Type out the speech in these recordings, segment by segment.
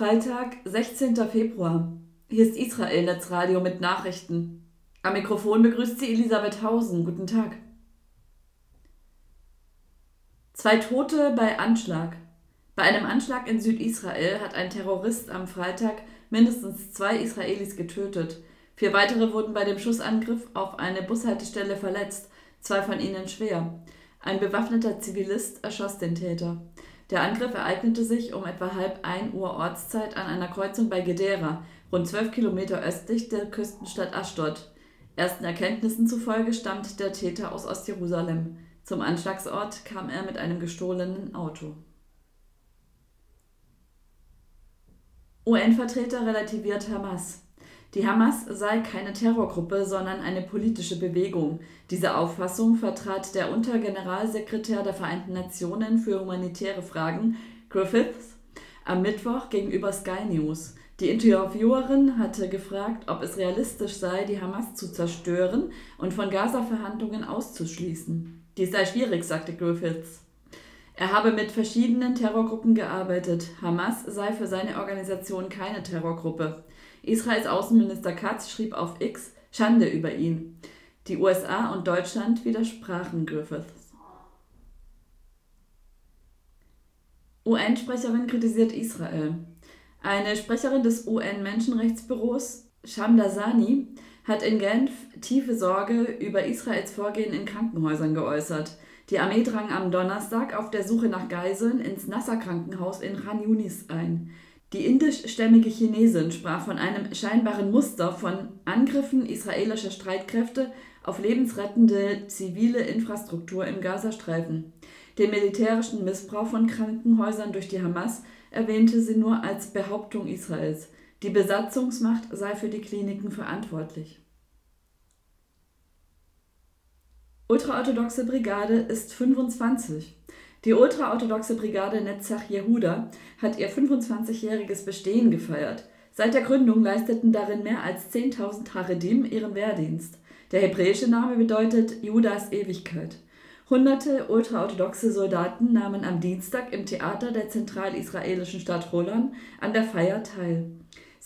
Freitag, 16. Februar. Hier ist Israel Netzradio mit Nachrichten. Am Mikrofon begrüßt sie Elisabeth Hausen. Guten Tag. Zwei Tote bei Anschlag. Bei einem Anschlag in Südisrael hat ein Terrorist am Freitag mindestens zwei Israelis getötet. Vier weitere wurden bei dem Schussangriff auf eine Bushaltestelle verletzt, zwei von ihnen schwer. Ein bewaffneter Zivilist erschoss den Täter. Der Angriff ereignete sich um etwa halb ein Uhr Ortszeit an einer Kreuzung bei Gedera, rund zwölf Kilometer östlich der Küstenstadt Ashdod. Ersten Erkenntnissen zufolge stammt der Täter aus Ostjerusalem. Zum Anschlagsort kam er mit einem gestohlenen Auto. UN-Vertreter relativiert Hamas. Die Hamas sei keine Terrorgruppe, sondern eine politische Bewegung. Diese Auffassung vertrat der Untergeneralsekretär der Vereinten Nationen für humanitäre Fragen, Griffiths, am Mittwoch gegenüber Sky News. Die Interviewerin hatte gefragt, ob es realistisch sei, die Hamas zu zerstören und von Gaza-Verhandlungen auszuschließen. Dies sei schwierig, sagte Griffiths. Er habe mit verschiedenen Terrorgruppen gearbeitet. Hamas sei für seine Organisation keine Terrorgruppe. Israels Außenminister Katz schrieb auf X Schande über ihn. Die USA und Deutschland widersprachen Griffiths. UN-Sprecherin kritisiert Israel. Eine Sprecherin des UN-Menschenrechtsbüros, Shamdasani, hat in Genf tiefe Sorge über Israels Vorgehen in Krankenhäusern geäußert. Die Armee drang am Donnerstag auf der Suche nach Geiseln ins Nasser-Krankenhaus in Khan Yunis ein. Die indischstämmige Chinesin sprach von einem scheinbaren Muster von Angriffen israelischer Streitkräfte auf lebensrettende zivile Infrastruktur im Gazastreifen. Den militärischen Missbrauch von Krankenhäusern durch die Hamas erwähnte sie nur als Behauptung Israels. Die Besatzungsmacht sei für die Kliniken verantwortlich. Ultraorthodoxe Brigade ist 25. Die ultraorthodoxe Brigade Netzach Yehuda hat ihr 25-jähriges Bestehen gefeiert. Seit der Gründung leisteten darin mehr als 10.000 Haredim ihren Wehrdienst. Der hebräische Name bedeutet Judas Ewigkeit. Hunderte ultraorthodoxe Soldaten nahmen am Dienstag im Theater der zentralisraelischen Stadt Holon an der Feier teil.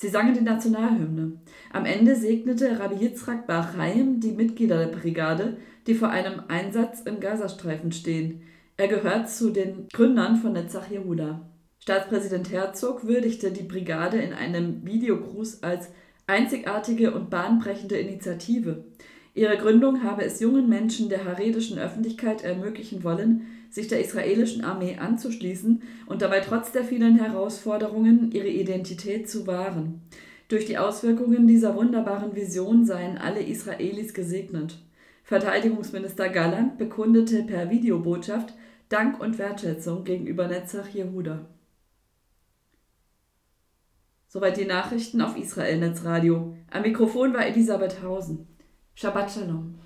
Sie sangen die Nationalhymne. Am Ende segnete Rabbi Yitzhak Bar Chaim die Mitglieder der Brigade, die vor einem Einsatz im Gazastreifen stehen. Er gehört zu den Gründern von Netzach Yehuda. Staatspräsident Herzog würdigte die Brigade in einem Videogruß als einzigartige und bahnbrechende Initiative. Ihre Gründung habe es jungen Menschen der haredischen Öffentlichkeit ermöglichen wollen, sich der israelischen Armee anzuschließen und dabei trotz der vielen Herausforderungen ihre Identität zu wahren. Durch die Auswirkungen dieser wunderbaren Vision seien alle Israelis gesegnet. Verteidigungsminister Galland bekundete per Videobotschaft Dank und Wertschätzung gegenüber Netzach Jehuda. Soweit die Nachrichten auf Israel Netzradio. Am Mikrofon war Elisabeth Hausen. Shabbat Shalom.